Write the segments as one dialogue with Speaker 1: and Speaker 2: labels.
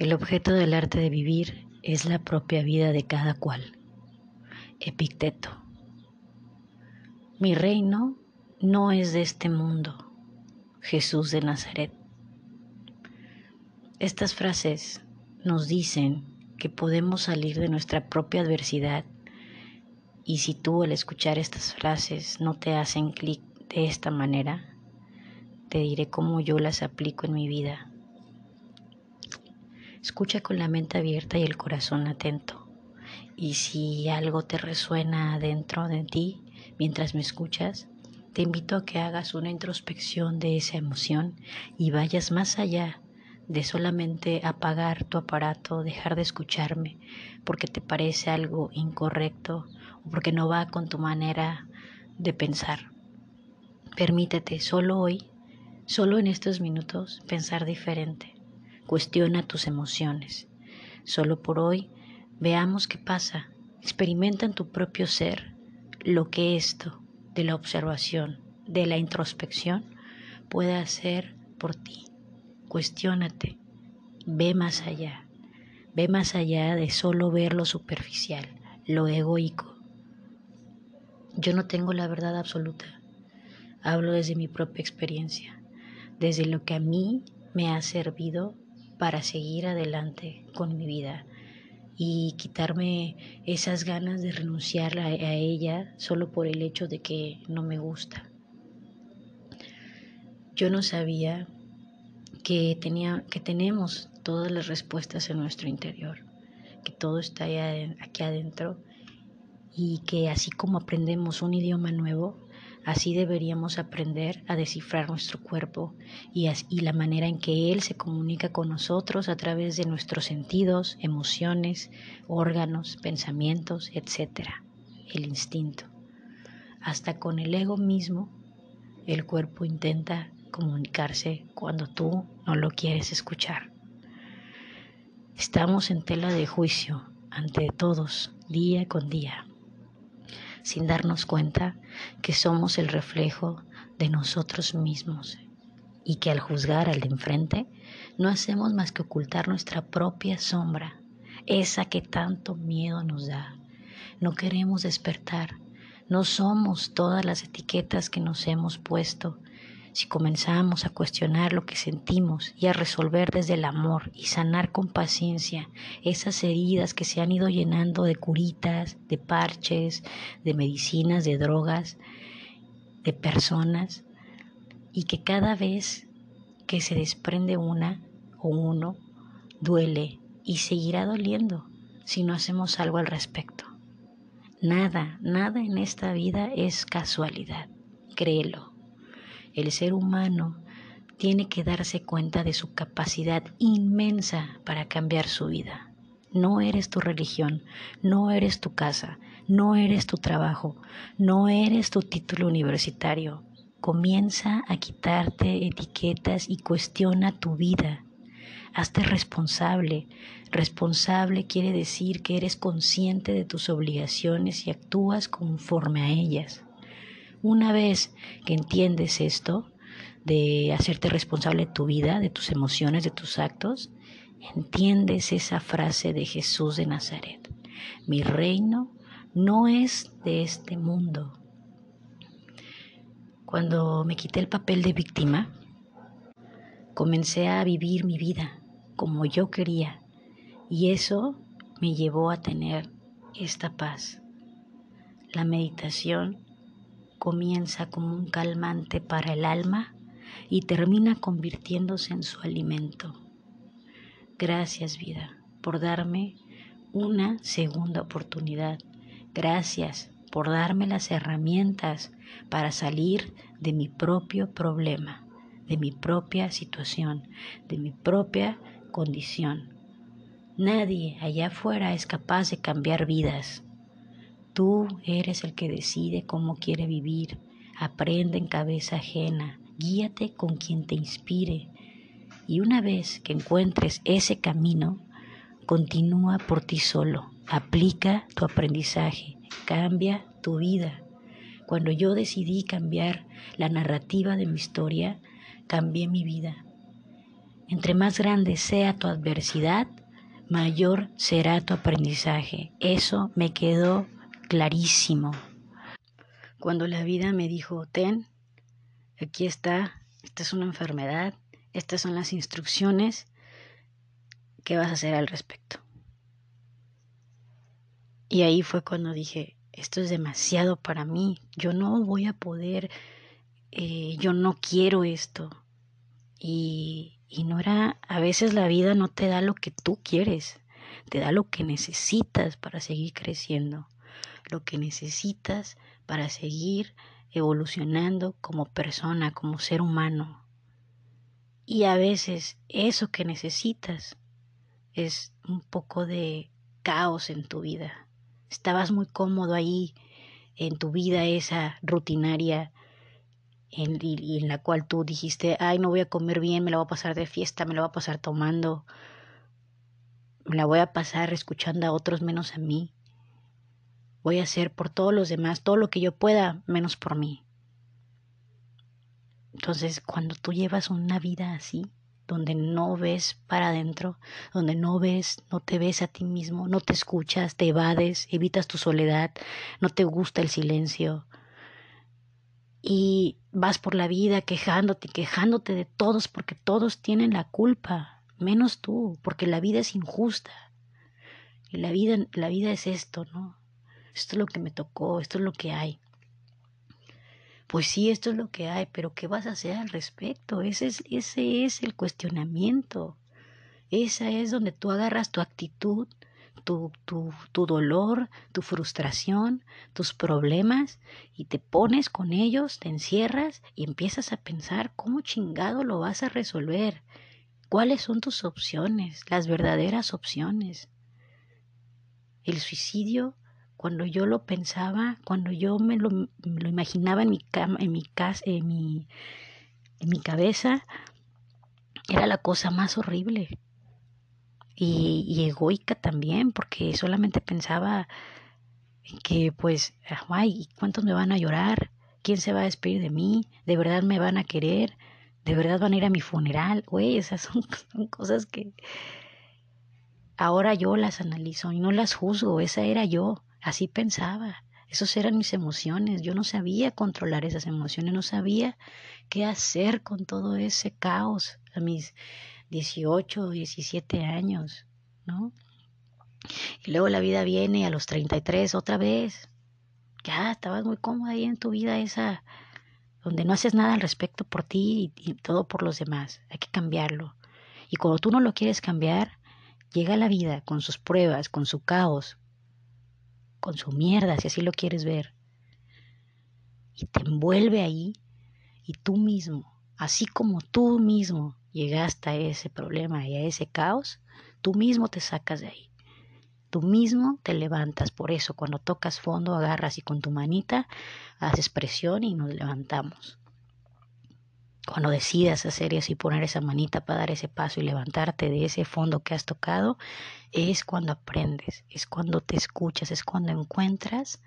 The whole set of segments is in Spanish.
Speaker 1: El objeto del arte de vivir es la propia vida de cada cual. Epicteto. Mi reino no es de este mundo. Jesús de Nazaret. Estas frases nos dicen que podemos salir de nuestra propia adversidad y si tú al escuchar estas frases no te hacen clic de esta manera, te diré cómo yo las aplico en mi vida Escucha con la mente abierta y el corazón atento. Y si algo te resuena dentro de ti mientras me escuchas, te invito a que hagas una introspección de esa emoción y vayas más allá de solamente apagar tu aparato, dejar de escucharme porque te parece algo incorrecto o porque no va con tu manera de pensar. Permítete solo hoy, solo en estos minutos, pensar diferente. Cuestiona tus emociones. Solo por hoy veamos qué pasa. Experimenta en tu propio ser lo que esto de la observación, de la introspección, puede hacer por ti. Cuestiónate. Ve más allá. Ve más allá de solo ver lo superficial, lo egoico. Yo no tengo la verdad absoluta. Hablo desde mi propia experiencia, desde lo que a mí me ha servido para seguir adelante con mi vida y quitarme esas ganas de renunciar a, ella solo por el hecho de que no me gusta. Yo no sabía que, tenía, que tenemos todas las respuestas en nuestro interior, que todo está aquí adentro y que así como aprendemos un idioma nuevo, Así deberíamos aprender a descifrar nuestro cuerpo y, la manera en que Él se comunica con nosotros a través de nuestros sentidos, emociones, órganos, pensamientos, etc. El instinto. Hasta con el ego mismo, el cuerpo intenta comunicarse cuando tú no lo quieres escuchar. Estamos en tela de juicio ante todos, día con día sin darnos cuenta que somos el reflejo de nosotros mismos y que al juzgar al de enfrente no hacemos más que ocultar nuestra propia sombra, esa que tanto miedo nos da. No queremos despertar, no somos todas las etiquetas que nos hemos puesto si comenzamos a cuestionar lo que sentimos y a resolver desde el amor y sanar con paciencia esas heridas que se han ido llenando de curitas, de parches, de medicinas, de drogas, de personas, y que cada vez que se desprende una o uno, duele y seguirá doliendo si no hacemos algo al respecto. Nada, nada en esta vida es casualidad, créelo. El ser humano tiene que darse cuenta de su capacidad inmensa para cambiar su vida. No eres tu religión, no eres tu casa, no eres tu trabajo, no eres tu título universitario. Comienza a quitarte etiquetas y cuestiona tu vida. Hazte responsable. Responsable quiere decir que eres consciente de tus obligaciones y actúas conforme a ellas. Una vez que entiendes esto, de hacerte responsable de tu vida, de tus emociones, de tus actos, entiendes esa frase de Jesús de Nazaret. Mi reino no es de este mundo. Cuando me quité el papel de víctima, comencé a vivir mi vida como yo quería y eso me llevó a tener esta paz. La meditación comienza como un calmante para el alma y termina convirtiéndose en su alimento. Gracias vida por darme una segunda oportunidad. Gracias por darme las herramientas para salir de mi propio problema, de mi propia situación, de mi propia condición. Nadie allá afuera es capaz de cambiar vidas. Tú eres el que decide cómo quiere vivir. Aprende en cabeza ajena. Guíate con quien te inspire. Y una vez que encuentres ese camino, continúa por ti solo. Aplica tu aprendizaje. Cambia tu vida. Cuando yo decidí cambiar la narrativa de mi historia, cambié mi vida. Entre más grande sea tu adversidad, mayor será tu aprendizaje. Eso me quedó clarísimo. Cuando la vida me dijo, ten, aquí está, esta es una enfermedad, estas son las instrucciones, ¿qué vas a hacer al respecto? Y ahí fue cuando dije, esto es demasiado para mí, yo no voy a poder, eh, yo no quiero esto. Y, y no era, a veces la vida no te da lo que tú quieres, te da lo que necesitas para seguir creciendo, lo que necesitas para seguir evolucionando como persona, como ser humano. Y a veces eso que necesitas es un poco de caos en tu vida. Estabas muy cómodo ahí en tu vida esa rutinaria en, y, en la cual tú dijiste, ay, no voy a comer bien, me la voy a pasar de fiesta, me la voy a pasar tomando, me la voy a pasar escuchando a otros menos a mí. Voy a hacer por todos los demás todo lo que yo pueda, menos por mí. Entonces, cuando tú llevas una vida así, donde no ves para adentro, donde no ves, no te ves a ti mismo, no te escuchas, te evades, evitas tu soledad, no te gusta el silencio, y vas por la vida quejándote, quejándote de todos porque todos tienen la culpa, menos tú, porque la vida es injusta. Y la vida, la vida es esto, ¿no? Esto es lo que me tocó, esto es lo que hay. Pues sí, esto es lo que hay, pero ¿qué vas a hacer al respecto? Ese es, ese es el cuestionamiento. Esa es donde tú agarras tu actitud tu, tu, tu dolor, tu frustración, tus problemas y te pones con ellos, te encierras y empiezas a pensar cómo chingado lo vas a resolver, cuáles son tus opciones, las verdaderas opciones. El suicidio, cuando yo lo pensaba, cuando yo me lo, imaginaba en mi, cama, en, mi casa, en, mi, en mi cabeza, era la cosa más horrible y, egoica también, porque solamente pensaba que pues, ay, ¿cuántos me van a llorar? ¿Quién se va a despedir de mí? ¿De verdad me van a querer? ¿De verdad van a ir a mi funeral? Güey, esas son cosas que ahora yo las analizo y no las juzgo, esa era yo, así pensaba. Esas eran mis emociones. Yo no sabía controlar esas emociones, no sabía qué hacer con todo ese caos a mis 18, 17 años, ¿no? Y luego la vida viene a los 33 otra vez. Ya estabas muy cómoda ahí en tu vida esa, donde no haces nada al respecto por ti y, y todo por los demás. Hay que cambiarlo. Y cuando tú no lo quieres cambiar, llega la vida con sus pruebas, con su caos, con su mierda, si así lo quieres ver. Y te envuelve ahí y tú mismo, así como tú mismo llegaste a ese problema y a ese caos, tú mismo te sacas de ahí. Tú mismo te levantas. Por eso, cuando tocas fondo, agarras y con tu manita haces presión y nos levantamos. Cuando decidas hacer eso y poner esa manita para dar ese paso y levantarte de ese fondo que has tocado, es cuando aprendes, es cuando te escuchas, es cuando encuentras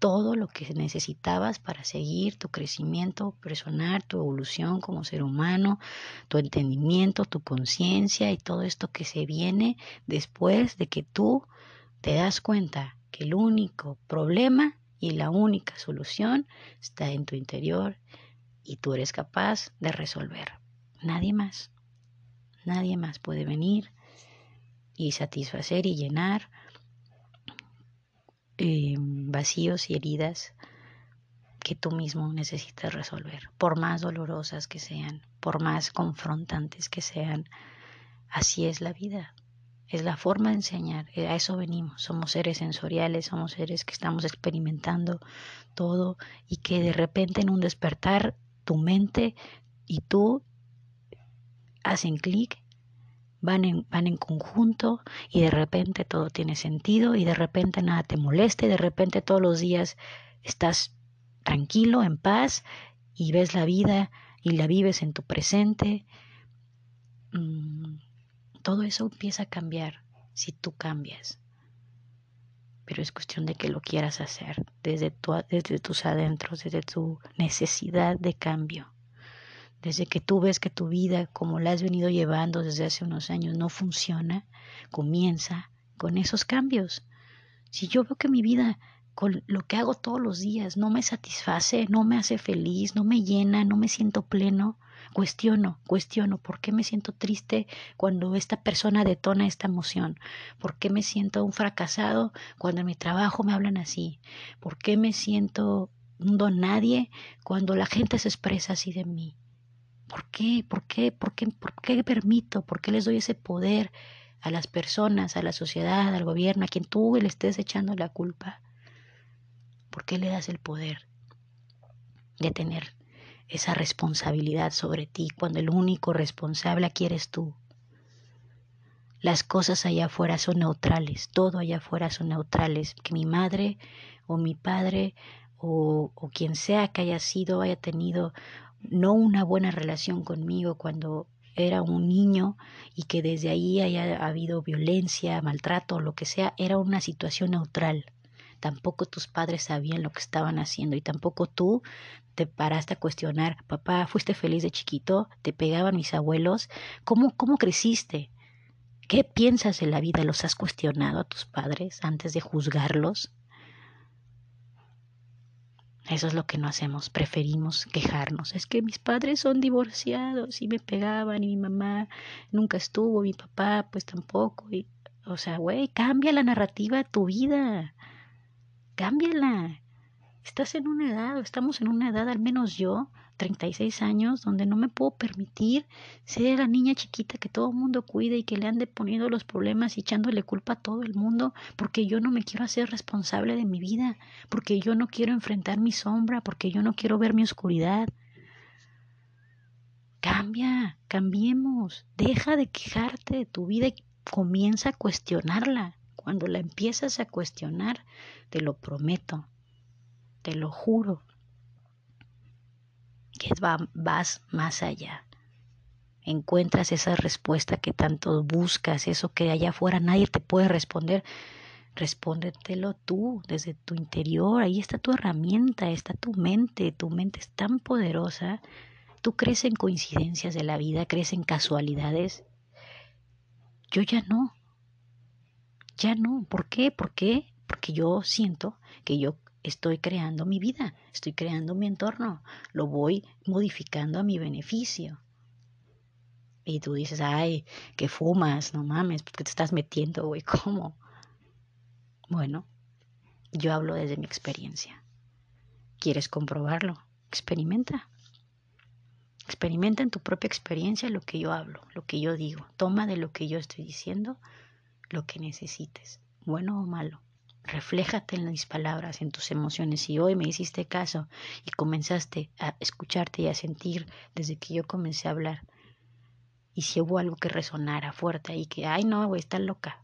Speaker 1: todo lo que necesitabas para seguir tu crecimiento personal, tu evolución como ser humano, tu entendimiento, tu conciencia y todo esto que se viene después de que tú te das cuenta que el único problema y la única solución está en tu interior y tú eres capaz de resolver. Nadie más, nadie más puede venir y satisfacer y llenar eh, vacíos y heridas que tú mismo necesitas resolver, por más dolorosas que sean, por más confrontantes que sean. Así es la vida, es la forma de enseñar, eh, a eso venimos, somos seres sensoriales, somos seres que estamos experimentando todo y que de repente en un despertar tu mente y tú hacen clic van en, van en conjunto y de repente todo tiene sentido y de repente nada te molesta y de repente todos los días estás tranquilo, en paz y ves la vida y la vives en tu presente. Mm, todo eso empieza a cambiar si tú cambias. Pero es cuestión de que lo quieras hacer desde, tu, desde tus adentros, desde tu necesidad de cambio desde que tú ves que tu vida, como la has venido llevando desde hace unos años, no funciona, comienza con esos cambios. Si yo veo que mi vida, con lo que hago todos los días, no me satisface, no me hace feliz, no me llena, no me siento pleno, cuestiono, cuestiono por qué me siento triste cuando esta persona detona esta emoción, por qué me siento un fracasado cuando en mi trabajo me hablan así, por qué me siento un don nadie cuando la gente se expresa así de mí. ¿Por qué? ¿Por qué? ¿Por qué? ¿Por qué permito? ¿Por qué les doy ese poder a las personas, a la sociedad, al gobierno, a quien tú le estés echando la culpa? ¿Por qué le das el poder de tener esa responsabilidad sobre ti cuando el único responsable aquí eres tú? Las cosas allá afuera son neutrales, todo allá afuera son neutrales. Que mi madre o mi padre o, quien sea que haya sido, haya tenido no una buena relación conmigo cuando era un niño y que desde ahí haya habido violencia, maltrato, lo que sea, era una situación neutral. Tampoco tus padres sabían lo que estaban haciendo y tampoco tú te paraste a cuestionar, papá, ¿fuiste feliz de chiquito? ¿Te pegaban mis abuelos? ¿Cómo, cómo creciste? ¿Qué piensas de la vida? ¿Los has cuestionado a tus padres antes de juzgarlos? Eso es lo que no hacemos, preferimos quejarnos. Es que mis padres son divorciados y me pegaban y mi mamá nunca estuvo, mi papá pues tampoco. Y, o sea, güey, cambia la narrativa de tu vida. Cámbiala. Estás en una edad, o estamos en una edad, al menos yo, 36 años, donde no me puedo permitir ser la niña chiquita que todo el mundo cuida y que le ande poniendo los problemas y echándole culpa a todo el mundo, porque yo no me quiero hacer responsable de mi vida, porque yo no quiero enfrentar mi sombra, porque yo no quiero ver mi oscuridad. Cambia, cambiemos, deja de quejarte de tu vida y comienza a cuestionarla. Cuando la empiezas a cuestionar, te lo prometo, te lo juro, que vas más allá. Encuentras esa respuesta que tanto buscas, eso que allá afuera nadie te puede responder. Respóndetelo tú desde tu interior. Ahí está tu herramienta, está tu mente. Tu mente es tan poderosa. Tú crees en coincidencias de la vida, crees en casualidades. Yo ya no. Ya no. ¿Por qué? ¿Por qué? Porque yo siento que yo estoy creando mi vida, estoy creando mi entorno, lo voy modificando a mi beneficio. Y tú dices, ay, que fumas, no mames, ¿por qué te estás metiendo, güey? ¿Cómo? Bueno, yo hablo desde mi experiencia. ¿Quieres comprobarlo? Experimenta. Experimenta en tu propia experiencia lo que yo hablo, lo que yo digo. Toma de lo que yo estoy diciendo lo que necesites, bueno o malo. Refléjate en mis palabras, en tus emociones. Si hoy me hiciste caso y comenzaste a escucharte y a sentir desde que yo comencé a hablar, y si hubo algo que resonara fuerte y que, ay no, güey, loca.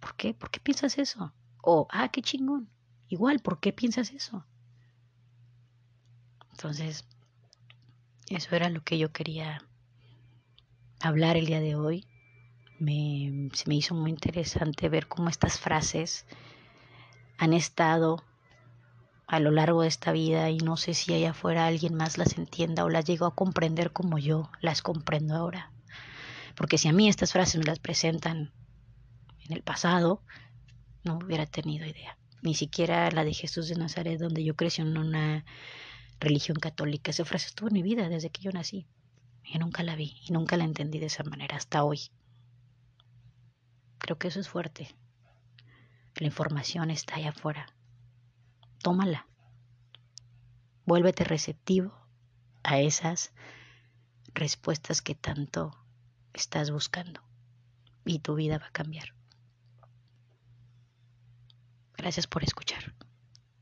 Speaker 1: ¿Por qué? ¿Por qué piensas eso? O, ah, qué chingón. Igual, ¿por qué piensas eso? Entonces, eso era lo que yo quería hablar el día de hoy. Me, se me hizo muy interesante ver cómo estas frases han estado a lo largo de esta vida y no sé si allá afuera alguien más las entienda o las llegó a comprender como yo las comprendo ahora. Porque si a mí estas frases me las presentan en el pasado, no hubiera tenido idea. Ni siquiera la de Jesús de Nazaret, donde yo crecí en una religión católica. Esa frase estuvo en mi vida desde que yo nací. Yo nunca la vi y nunca la entendí de esa manera hasta hoy. Creo que eso es fuerte. La información está allá afuera. Tómala. Vuélvete receptivo a esas respuestas que tanto estás buscando y tu vida va a cambiar. Gracias por escuchar.